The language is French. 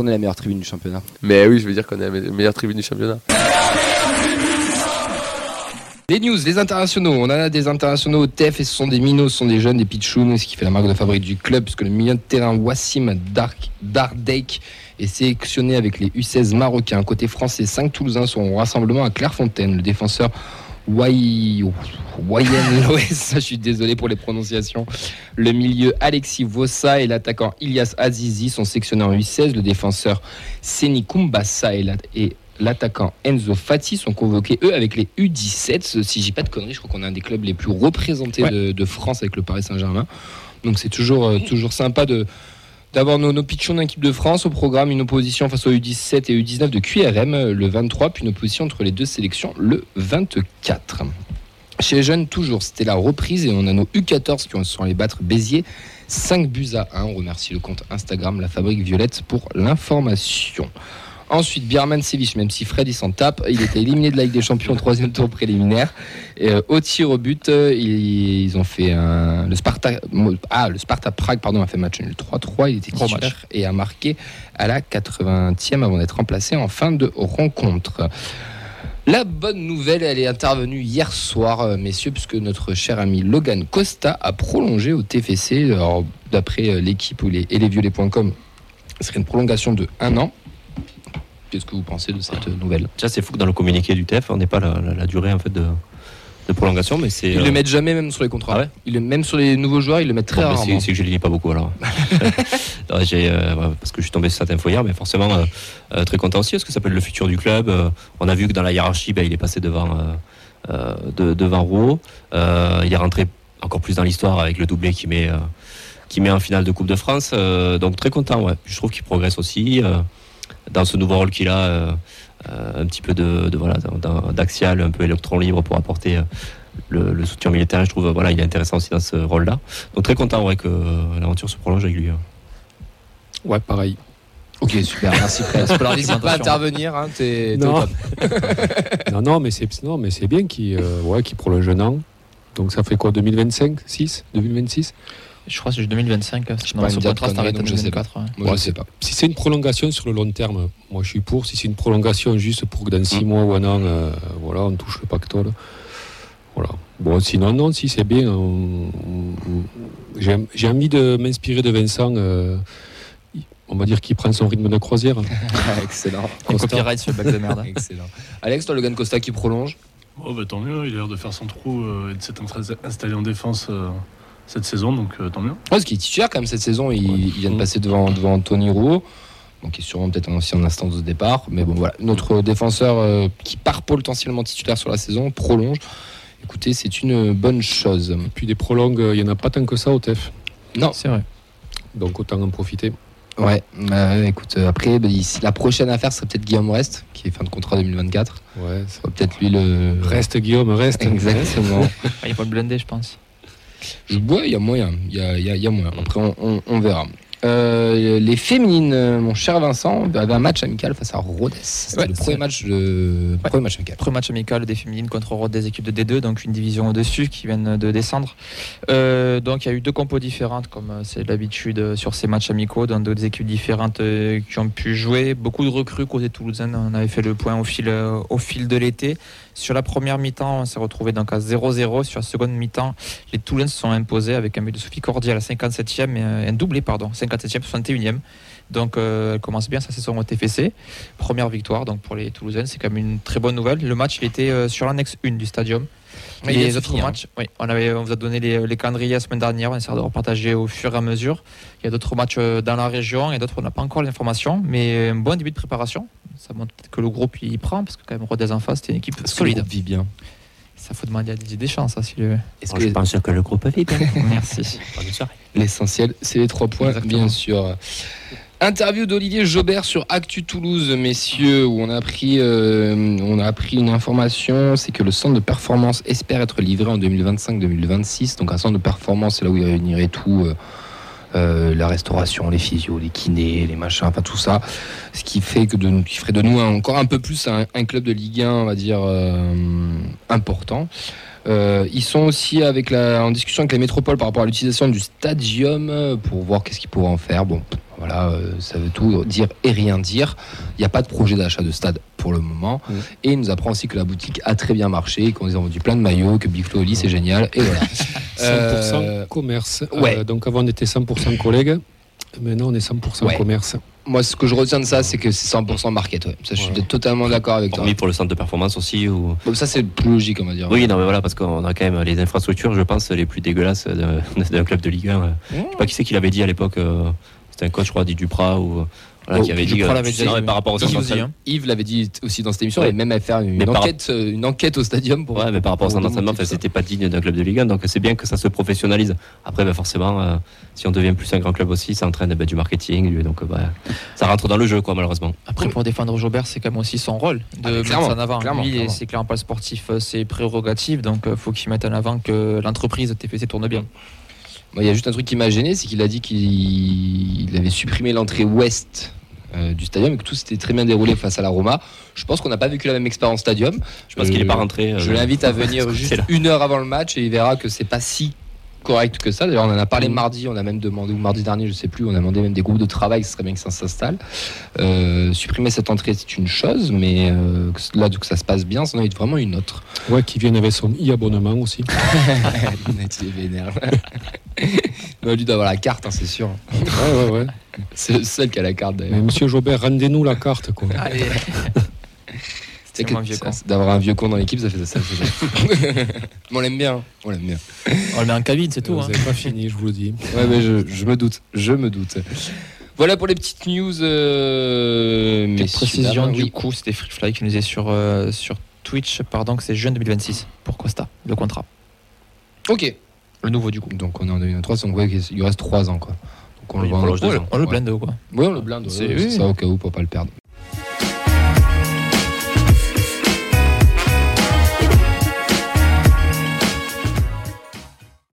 qu'on est la meilleure tribune du championnat. Mais oui, je veux dire qu'on est la meilleure tribune du championnat. Les news, les internationaux. On a des internationaux au TEF et ce sont des minots, ce sont des jeunes, des pitchouns, ce qui fait la marque de fabrique du club, puisque le milieu de terrain Wassim Dark, Dardek est sélectionné avec les U16 marocains. Côté français, 5 Toulousains sont au rassemblement à Clairefontaine. Le défenseur Wayen je suis désolé pour les prononciations. Le milieu Alexis Vossa et l'attaquant Ilias Azizi sont sélectionnés en U16. Le défenseur Seni Kumbassa et l'attaquant Enzo Fati sont convoqués, eux, avec les U17. Si j'ai pas de conneries, je crois qu'on est un des clubs les plus représentés de, France avec le Paris Saint-Germain. Donc c'est toujours, euh, toujours sympa de d'avoir nos, nos pitchons d'équipe de France au programme, une opposition face aux U17 et U19 de QRM le 23, puis une opposition entre les deux sélections le 24. Chez les jeunes, toujours, c'était la reprise et on a nos U14 qui sont allés battre Béziers 5 buts à 1. On remercie le compte Instagram La Fabrique Violette pour l'information. Ensuite, Bierman Sévich, même si Fred il s'en tape, il était éliminé de la Ligue des Champions au troisième tour préliminaire. Et, euh, au tir au but, euh, ils, ont fait un, le Sparta, ah, le Sparta Prague pardon, a fait match nul 3-3. Il était titulaire et a marqué à la 80e avant d'être remplacé en fin de rencontre. La bonne nouvelle, elle est intervenue hier soir, euh, messieurs, puisque notre cher ami Logan Costa a prolongé au TFC. D'après l'équipe et lesviolets.com, ce serait une prolongation de un an. Qu'est-ce que vous pensez de cette nouvelle? Ça, c'est fou que dans le communiqué du TF, on n'est pas la, durée en fait de, prolongation, mais c'est. Ils ne le euh, mettent jamais même sur les contrats. Ah même sur les nouveaux joueurs, ils le mettent très rarement. C'est que je ne lis pas beaucoup alors. Euh, parce que je suis tombé sur cette info hier, mais forcément euh, très content aussi parce que ça s'appelle le futur du club. on a vu que dans la hiérarchie, ben, il est passé devant devant Rouault. il est rentré encore plus dans l'histoire avec le doublé qui met qui met en finale de Coupe de France. donc très content. Ouais. Je trouve qu'il progresse aussi dans ce nouveau rôle qu'il a, euh, euh, un petit peu de, voilà d'axial, un peu électron libre pour apporter euh, le, soutien militaire. Je trouve voilà, il est intéressant aussi dans ce rôle-là. Donc très content ouais, que l'aventure se prolonge avec lui. Hein. Ouais, pareil. Ok, super, merci Fred. N'hésite pas à intervenir, hein, non. non. non, mais c'est non, mais c'est bien qu'il ouais, prolonge un an. Donc ça fait quoi, 2025, 6, 2026 je crois que c'est 2025. Je pas son contrat s'arrête je sais pas. Moi, je sais pas. Si c'est une prolongation sur le long terme, moi je suis pour. Si c'est une prolongation juste pour que dans 6 mm. mois ou un an, euh, voilà, on touche le pactole. Voilà. Bon, sinon, non, si c'est bien. J'ai envie de m'inspirer de Vincent. Euh, on va dire qu'il prend son rythme de croisière. Excellent. Copyright sur le bac de merde. Excellent. Alex, toi, Logan Costa qui prolonge? Oh, bah, tant mieux, il a l'air de faire son trou euh, et de s'être installé en défense cette saison, donc euh, tant mieux. Ouais, ce qui est titulaire quand même cette saison, il, vient de passer devant, devant Anthony Rouault, donc il est sûrement peut-être aussi en instance de départ. Mais bon, voilà, notre défenseur euh, qui part potentiellement titulaire sur la saison prolonge. Écoutez, c'est une bonne chose. Et puis des prolongues, il n'y en a pas tant que ça au TEF. Non, c'est vrai. Donc autant en profiter. Ouais, bah, écoute, euh, après, bah, la prochaine affaire serait peut-être Guillaume Rest, qui est fin de contrat 2024. Ouais, ça peut-être lui le. Reste Guillaume, reste. Exactement. il faut le blender, je pense. Je bois, il y a moyen. Il y a, moyen. Après, on verra. Euh, les féminines, mon cher Vincent, avaient un match amical face à Rodez. C'était le premier match, de... premier match amical. Premier match amical des féminines contre Rodez, équipe de D2, donc une division au-dessus qui viennent de descendre. Euh, donc il y a eu deux compos différentes, comme euh, c'est l'habitude sur ces matchs amicaux, dans deux équipes différentes qui ont pu jouer. Beaucoup de recrues côté toulousain. On avait fait le point au fil, au fil de l'été. Sur la première mi-temps, on s'est retrouvé donc à 0-0. Sur la seconde mi-temps, les Toulousains se sont imposés avec un but de Sophie Cordier à la 57e et un doublé, pardon, 57e, 61e. Donc euh, elle commence bien sa saison au TFC. Première victoire donc pour les Toulousains, c'est quand même une très bonne nouvelle. Le match il était euh, sur l'annexe 1 du stadium. Mais les autres hein. matchs, oui, on, avait, on vous a donné les, les, calendriers la semaine dernière, on essaie de repartager au fur et à mesure. Il y a d'autres matchs euh, dans la région et d'autres on n'a pas encore l'information, mais un bon début de préparation. Ça montre peut-être que le groupe y prend, parce que quand même Rodez en face, c'était une équipe solide. vit bien? Ça faut demander à Didier Deschamps, ça, si le... Est-ce que je pense que le groupe vit bien Merci. L'essentiel, c'est les trois points, bien sûr. Interview d'Olivier Jobert sur Actu Toulouse, messieurs, où on a appris, euh, on a appris une information, c'est que le centre de performance espère être livré en 2025-2026. Donc un centre de performance, c'est là où il réunirait tout, euh, euh, la restauration, les physios, les kinés, les machins, enfin tout ça. Ce qui fait que de, qui ferait de nous encore un peu plus un, club de Ligue 1, on va dire, important. ils sont aussi avec la, en discussion avec les métropoles par rapport à l'utilisation du stadium pour voir qu'est-ce qu'ils pourraient en faire. Bon, Voilà, euh, ça veut tout dire et rien dire. Il n'y a pas de projet d'achat de stade pour le moment. Mm. Et il nous apprend aussi que la boutique a très bien marché, qu'on nous a vendu plein de maillots, que Big Flo lit, c'est génial. Et voilà. 100% Euh, commerce. ouais. Euh, donc avant on était 100% collègues. Maintenant on est 100% Ouais. commerce. moi, ce que je retiens de ça, c'est que c'est 100% market. ouais. Ça, je suis totalement d'accord avec toi. Hormis pour le centre de performance aussi. Ou... Bon, ça, c'est plus logique, on va dire. Oui, non, mais voilà, parce qu'on a quand même les infrastructures, je pense, les plus dégueulasses d'un d'un club de Ligue 1. Mmh. Je sais pas qui c'est qui l'avait dit à l'époque. euh, C'était un coach, je crois, dit Duprat, ou, voilà, Oh, qui avait dit. Euh, l'avait tu sais, déjà non, dit, mais par rapport au Yves hein. L'avait dit aussi dans cette émission, Ouais. et même à faire une, Mais enquête, euh, une enquête au stadium pour. Ouais, mais par rapport au pour centre d'entraînement, remonter enfin, tout ça. c'était pas digne d'un club de Ligue 1, donc c'est bien que ça se professionnalise. Après, ben, forcément, euh, si on devient plus un grand club aussi, ça entraîne ben, du marketing, donc bah, ça rentre dans le jeu, quoi, malheureusement. Après, pour défendre Jobert, c'est quand même aussi son rôle Ah, de clairement, mettre ça en avant. clairement, Lui, clairement. c'est clairement pas le sportif, c'est prérogative, donc il faut qu'il mette en avant que l'entreprise TFC tourne bien. Il y a juste un truc qui m'a gêné, c'est qu'il a dit qu'il il avait supprimé l'entrée ouest euh, du stadium et que tout s'était très bien déroulé face à la Roma. Je pense qu'on n'a pas vécu la même expérience stadium. Je pense qu'il Euh, est pas rentré. euh, Je l'invite à venir juste là. une heure avant le match et il verra que c'est pas si correct que ça. D'ailleurs, on en a parlé Mm. mardi, on a même demandé, ou mardi dernier, je sais plus, on a demandé même des groupes de travail, ce serait bien que ça s'installe. Euh, supprimer cette entrée, c'est une chose, mais euh, là, que ça se passe bien, c'en est vraiment une autre. Ouais, qui viennent avec son e-abonnement aussi. Mais lui doit avoir la carte, hein, c'est sûr. ouais, ouais, ouais. C'est le seul qui a la carte d'ailleurs. Mais monsieur Jobert, rendez-nous la carte, quoi. Allez C'est un vieux con. D'avoir un vieux con dans l'équipe, ça fait ça. fait ça. Mais on l'aime bien, hein. on l'aime bien. On le met en cabine, c'est tout. Vous hein. n'avez pas fini, je vous le dis. Ouais, mais je, je me doute, je me doute. Voilà pour les petites news. Euh, Petite messieurs, précision, dames. du Oui. coup, c'était Freefly qui nous est sur, euh, sur Twitch, pardon, que c'est juin 2026 pour Costa, le contrat. Ok. Le nouveau, du coup. Donc on est en 2023, donc ouais, il reste 3 ans quoi. Donc on Oui, le vend. deux ans. On le ouais. blinde, quoi. Ouais, on le blinde. Ouais, oui. C'est ça au cas où pour pas le perdre.